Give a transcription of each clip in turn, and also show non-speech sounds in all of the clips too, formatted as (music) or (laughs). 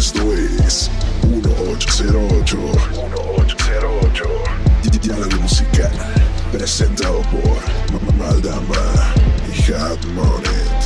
Esto es 1808. 1808. Diálogo musical. Presentado por Maldama y Hot Monet.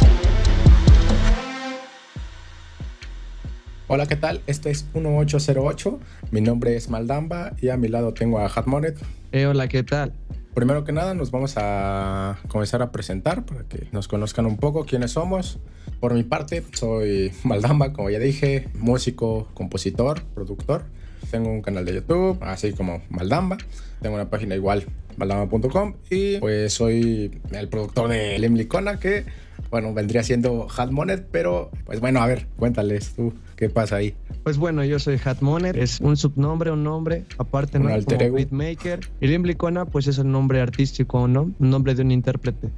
Hola, ¿qué tal? Este es 1808. Mi nombre es Maldamba y a mi lado tengo a Hatmonet. Eh, hola, ¿qué tal? Primero que nada, nos vamos a comenzar a presentar para que nos conozcan un poco quiénes somos. Por mi parte, soy Maldamba, como ya dije, músico, compositor, productor. Tengo un canal de YouTube, así como Maldamba. Tengo una página igual, maldamba.com. Y pues soy el productor de Limlicona, que bueno, vendría siendo Hatmonet, pero pues bueno, a ver, cuéntales tú qué pasa ahí. Pues bueno, yo soy Hatmonet, es un subnombre, un nombre, aparte Un ¿no? alter como beatmaker. Y Limblicona, pues es el nombre artístico, ¿no? Un nombre de un intérprete.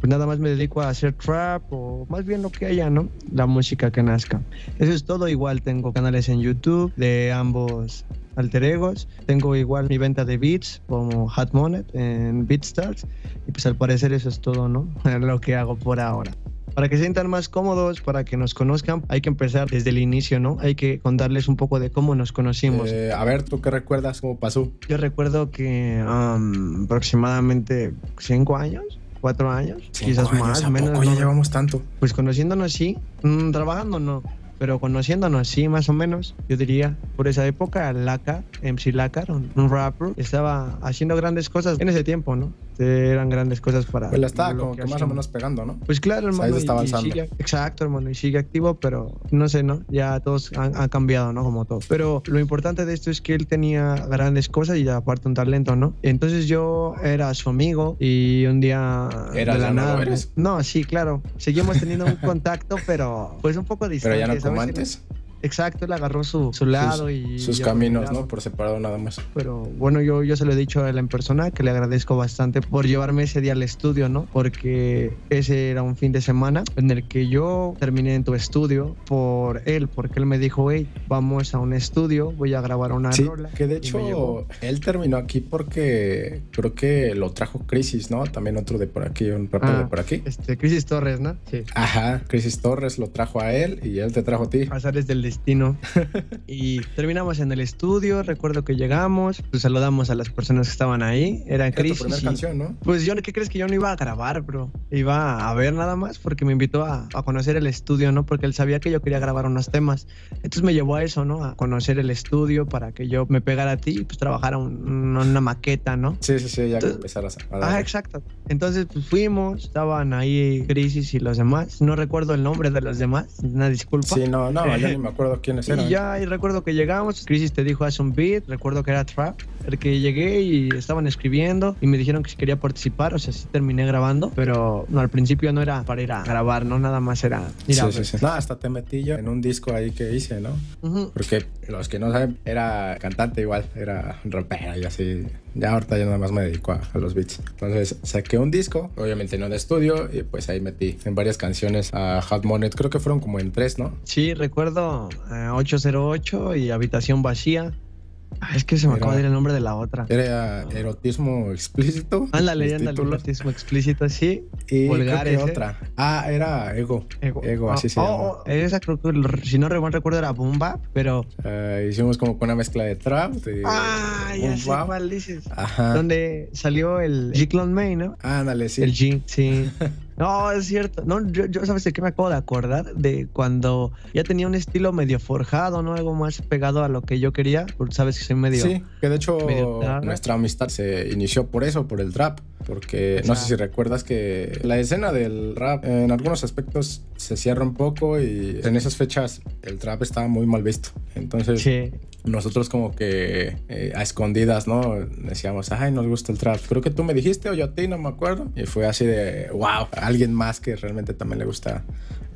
Pues nada más me dedico a hacer trap o más bien lo que haya, ¿no? La música que nazca. Eso es todo. Igual tengo canales en YouTube de ambos alter egos. Tengo igual mi venta de beats como Hatmonet en BeatStars. Y pues al parecer eso es todo, ¿no? (laughs) lo que hago por ahora. Para que se sientan más cómodos, para que nos conozcan, hay que empezar desde el inicio, ¿no? Hay que contarles un poco de cómo nos conocimos. Eh, a ver, ¿tú qué recuerdas cómo pasó? Yo recuerdo que um, aproximadamente cinco años, cuatro años, quizás años, más, ¿a menos. poco ya llevamos tanto? Pues conociéndonos sí, mm, trabajando no, pero conociéndonos sí, más o menos, yo diría. Por esa época, Laca, MC Lacar, un, un rapper, estaba haciendo grandes cosas en ese tiempo, ¿no? Eran grandes cosas para. Pues la estaba como que más o menos pegando, ¿no? Pues claro, O sea, hermano. ahí está y- y sigue- exacto, hermano, y sigue activo, pero no sé, ¿no? Ya todos han, han cambiado, ¿no? Como todo. Pero lo importante de esto es que él tenía grandes cosas y aparte un talento, ¿no? Entonces yo era su amigo y un día Eras, de la no nada. eres. No, sí, claro. Seguimos teniendo un contacto, (laughs) pero pues un poco Pero distante. ya no como antes. Exacto, él agarró su, su lado y. Sus caminos. ¿no? Por separado nada más. Pero bueno, yo, yo se lo he dicho a él en persona que le agradezco bastante por llevarme ese día al estudio, ¿no? Porque ese era un fin de semana en el que yo terminé en tu estudio por él, porque él me dijo, hey, vamos a un estudio, voy a grabar una Sí, rola. que de hecho él terminó aquí porque creo que lo trajo Crisis, ¿no? También otro de por aquí, un rapero Ah. de por aquí. Este, Crisis Torres, ¿no? Sí. Ajá, Crisis Torres lo trajo a él y él te trajo a ti. Pasares del destino. (laughs) y terminamos en el estudio, recuerdo que llegamos, pues saludamos a las personas que estaban ahí, era Era tu primera y- canción, ¿no? Pues yo, ¿qué crees que yo no iba a grabar, bro? Iba a ver nada más porque me invitó a, a conocer el estudio, ¿no? Porque él sabía que yo quería grabar unos temas. Entonces me llevó a eso, ¿no? A conocer el estudio para que yo me pegara a ti y pues trabajara un- una maqueta, ¿no? Sí, sí, sí, ya Entonces- empezaras a Ah, exacto. Entonces pues fuimos, estaban ahí Crisis y los demás. No recuerdo el nombre de los demás, una disculpa. Sí, no, no, yo ni me acuerdo quiénes eran. Y ya y recuerdo que llegamos, Crisis te dijo haz un beat, recuerdo que era trap, el que llegué y estaban escribiendo y me dijeron que si quería participar, o sea, sí terminé grabando, pero no, al principio no era para ir a grabar, ¿no? Nada más era ir a Sí, sí. No, hasta te metí yo en un disco ahí que hice, ¿no? Ujú. Porque los que no saben, era cantante igual, era rapero y así. Ya ahorita ya nada más me dedico a, los beats. Entonces saqué un disco, obviamente no de estudio, y pues ahí metí en varias canciones a Hot Monet. Creo que fueron como en tres, ¿no? Sí, recuerdo eh, 808 y Habitación Vacía. Ah, es que se me acaba de ir el nombre de la otra. Era erotismo explícito. Ándale, ándale, erotismo explícito, sí. Y Vulgar creo que otra. Ah, era Ego. Ego, así Ah, se oh, llama. oh, esa creo que, si no recuerdo, era Boom Bap, pero... Eh, hicimos como con una mezcla de trap. De Ah, ya boom sé bap. cuál dices. Ajá. Donde salió el G-Clone May, ¿no? Ándale, sí. El G, sí. (laughs) No, es cierto. No, yo, yo, ¿sabes de qué me acabo de acordar? De cuando ya tenía un estilo medio forjado, ¿no? Algo más pegado a lo que yo quería. Porque sabes que soy medio. Sí, que de hecho medio nuestra amistad se inició por eso, por el trap. Porque no sé si recuerdas que la escena del rap en algunos aspectos se cierra un poco y en esas fechas el trap estaba muy mal visto. Entonces Sí. nosotros como que eh, a escondidas, ¿no? Decíamos, ay, nos gusta el trap. Creo que tú me dijiste o yo a ti, no me acuerdo. Y fue así de, wow, alguien más que realmente también le gusta,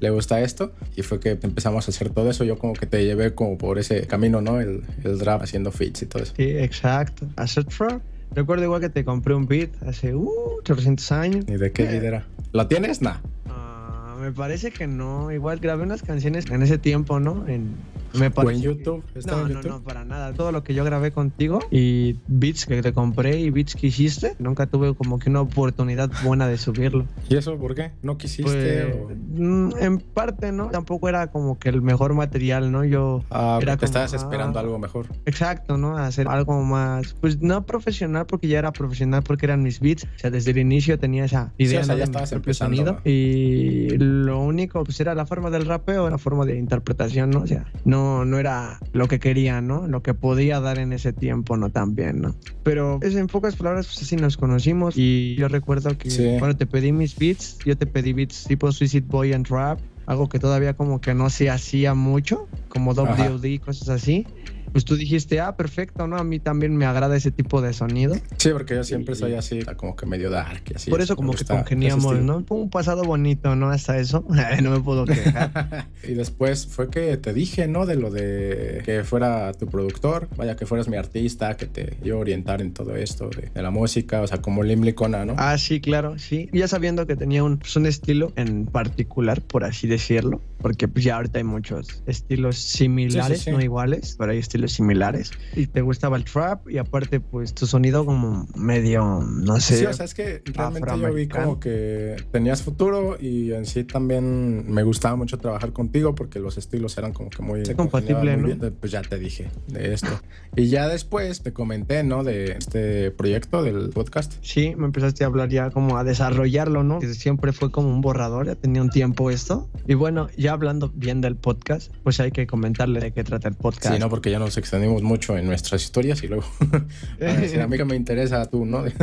le gusta esto. Y fue que empezamos a hacer todo eso. Yo como que te llevé como por ese camino, ¿no? El, el trap haciendo feats y todo eso. Sí, exacto. Hacer trap. Recuerdo igual que te compré un beat hace uh, 300 años. ¿Y de qué beat era? ¿Lo tienes? Nah. Ah, me parece que no. Igual grabé unas canciones en ese tiempo, ¿no? En Me ¿O en parece YouTube? ¿Está No, en no, YouTube? no, para nada. Todo lo que yo grabé contigo y beats que te compré y beats que hiciste, nunca tuve como que una oportunidad buena de subirlo. ¿Y eso por qué? ¿No quisiste? Pues, o- mm, en parte, ¿no? Tampoco era como que el mejor material, ¿no? Yo Ah, era te como, estabas esperando ah, algo mejor. Exacto, ¿no? Hacer algo más, pues no profesional porque ya era profesional porque eran mis beats. O sea, desde el inicio tenía esa idea o sea, ¿no? ya estabas empezando, sonido. ¿no? Y lo único, pues era la forma del rapeo, la forma de interpretación, ¿no? O sea, no, no era lo que quería, ¿no? Lo que podía dar en ese tiempo, no tan bien, ¿no? Pero es, en pocas palabras, pues así nos conocimos y yo recuerdo que Sí. cuando te pedí mis beats, yo te pedí beats tipo Suicide Boy and Rap, algo que todavía como que no se hacía mucho, como. WD, cosas así. Pues tú dijiste, ah, perfecto, ¿no? A mí también me agrada ese tipo de sonido. Sí, porque yo siempre Y- soy así, como que medio dark y así. Por eso como que congeniamos. ¿no? Fue un pasado bonito, ¿no? Hasta eso. (laughs) no me puedo quejar. (laughs) y después fue que te dije, ¿no? De lo de que fuera tu productor, vaya que fueras mi artista, que te iba a orientar en todo esto de, de la música, o sea, como Lim Licona, ¿no? ah, sí, claro, sí. Ya sabiendo que tenía un, pues, un estilo en particular, por así decirlo, porque pues ya ahorita hay muchos estilos similares, Sí, sí, sí. no iguales, pero hay estilos similares. Y te gustaba el trap y aparte pues tu sonido como medio, no sé. Sí, o sea, es que realmente yo vi como que tenías futuro y en sí también me gustaba mucho trabajar contigo porque los estilos eran como que muy Sí, congeniaban compatible, muy ¿no? bien. Pues ya te dije de esto. y ya después te comenté, ¿no? De este proyecto del podcast. Sí, me empezaste a hablar ya como a desarrollarlo, ¿no? Que siempre fue como un borrador, ya tenía un tiempo esto. Y bueno, ya hablando bien del podcast, pues hay que comentarle de qué trata el podcast. Sí, no, porque ya nos extendimos mucho en nuestras historias y luego (laughs) a decir, a mí que me interesa tú, ¿no? (laughs)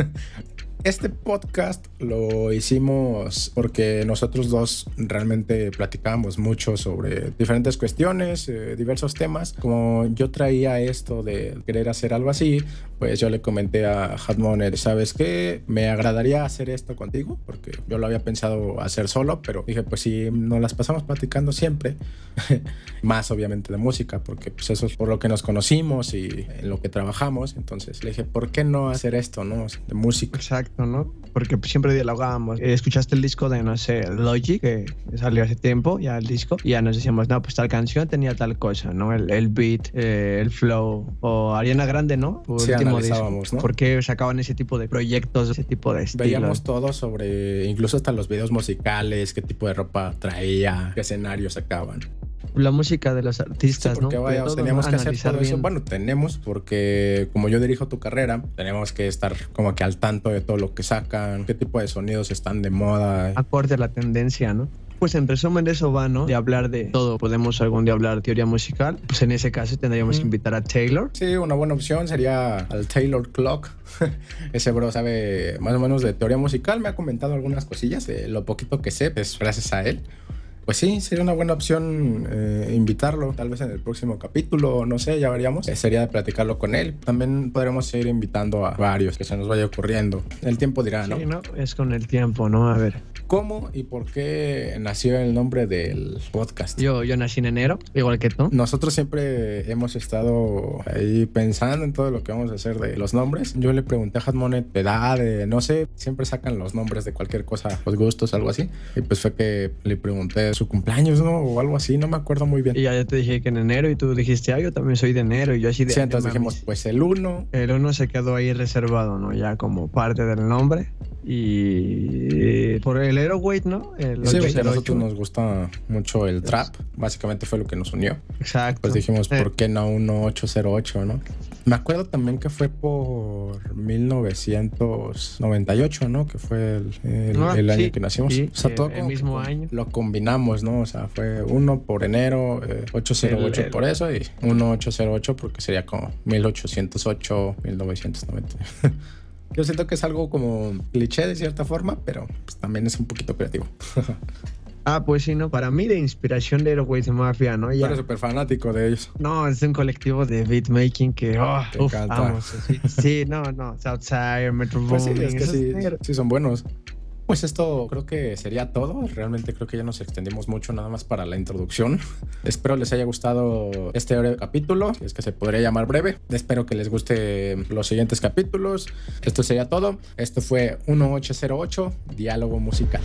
Este podcast lo hicimos porque nosotros dos realmente platicábamos mucho sobre diferentes cuestiones, eh, diversos temas. Como yo traía esto de querer hacer algo así, pues yo le comenté a Hatmoner, ¿sabes qué? Me agradaría hacer esto contigo, porque yo lo había pensado hacer solo, pero dije, pues si nos las pasamos platicando siempre, (laughs) más obviamente de música, porque pues eso es por lo que nos conocimos y en lo que trabajamos. Entonces le dije, ¿por qué no hacer esto, no? De música. Exacto, ¿no? Porque siempre dialogábamos. Eh, Escuchaste el disco de, no sé, Logic, que salió hace tiempo, ya el disco, y ya nos decíamos, no, pues tal canción tenía tal cosa, ¿no? El, el beat, eh, el flow, o Ariana Grande, ¿no? Su Sí, último disco. ¿no? ¿Por qué sacaban ese tipo de proyectos, ese tipo de? Veíamos todo sobre, incluso hasta los videos musicales, qué tipo de ropa traía, qué escenarios sacaban. La música de los Sí, artistas, porque ¿no? vaya, teníamos que hacer todo eso. Bueno, tenemos, porque como yo dirijo tu carrera, tenemos que estar como que al tanto de todo lo que sacan, qué tipo de sonidos están de moda. acorde a la tendencia, ¿no? Pues en resumen eso va, ¿no? De hablar de todo. Podemos algún día hablar teoría musical. Pues en ese caso tendríamos que Ujú. invitar a Taylor. Sí, una buena opción sería al Taylor Clock. (laughs) Ese bro sabe más o menos de teoría musical. Me ha comentado algunas cosillas de lo poquito que sé, pues gracias a él. Pues sí, sería una buena opción eh, invitarlo, tal vez en el próximo capítulo, no sé, ya veríamos. Eh, sería de platicarlo con él. También podremos seguir invitando a varios que se nos vaya ocurriendo. El tiempo dirá, ¿no? Sí, ¿no? Es con el tiempo, ¿no? A ver. ¿Cómo y por qué nació el nombre del podcast? Yo, yo nací en enero, igual que tú. Nosotros siempre hemos estado ahí pensando en todo lo que vamos a hacer de los nombres. Yo le pregunté a Hatmonet de edad, de no sé, siempre sacan los nombres de cualquier cosa, los gustos, algo así. Y pues fue que le pregunté su cumpleaños, ¿no? O algo así, no me acuerdo muy bien. Y ya te dije que en enero y tú dijiste, ah, yo también soy de enero. Y yo así de... Sí, entonces "No dijimos, mames". pues el uno. El uno se quedó ahí reservado, ¿no? Ya como parte del nombre. Y por el Aeroweight, ¿no? El Sí, a 808. nosotros nos gusta mucho el trap. Básicamente fue lo que nos unió. Exacto. Pues dijimos, Eh, ¿por qué no 1808, no? Me acuerdo también que fue por 1998, ¿no? Que fue el, el- Ah, el año sí, que nacimos. sí, o sea, todo el mismo año. Lo combinamos, ¿no? O sea, fue uno por enero, eh, 808 El- el- por eso y 1808 porque sería como 1808, 1990. (laughs) Yo siento que es algo como cliché de cierta forma, pero pues, también es un poquito creativo. (laughs) Ah, pues sí, ¿no? Para mí de inspiración de Aeroweight Mafia, ¿no? Yo Ya. eres súper fanático de ellos. No, es un colectivo de beatmaking que, oh, Te uf, vamos, sí, sí, no, no, Southside, Metro Pues sí, es que sí, sí son buenos. Pues esto creo que sería todo. Realmente creo que ya nos extendimos mucho nada más para la introducción. (laughs) Espero les haya gustado este capítulo, es que se podría llamar breve. Espero que les guste los siguientes capítulos. Esto sería todo. Esto fue 1808, Diálogo Musical.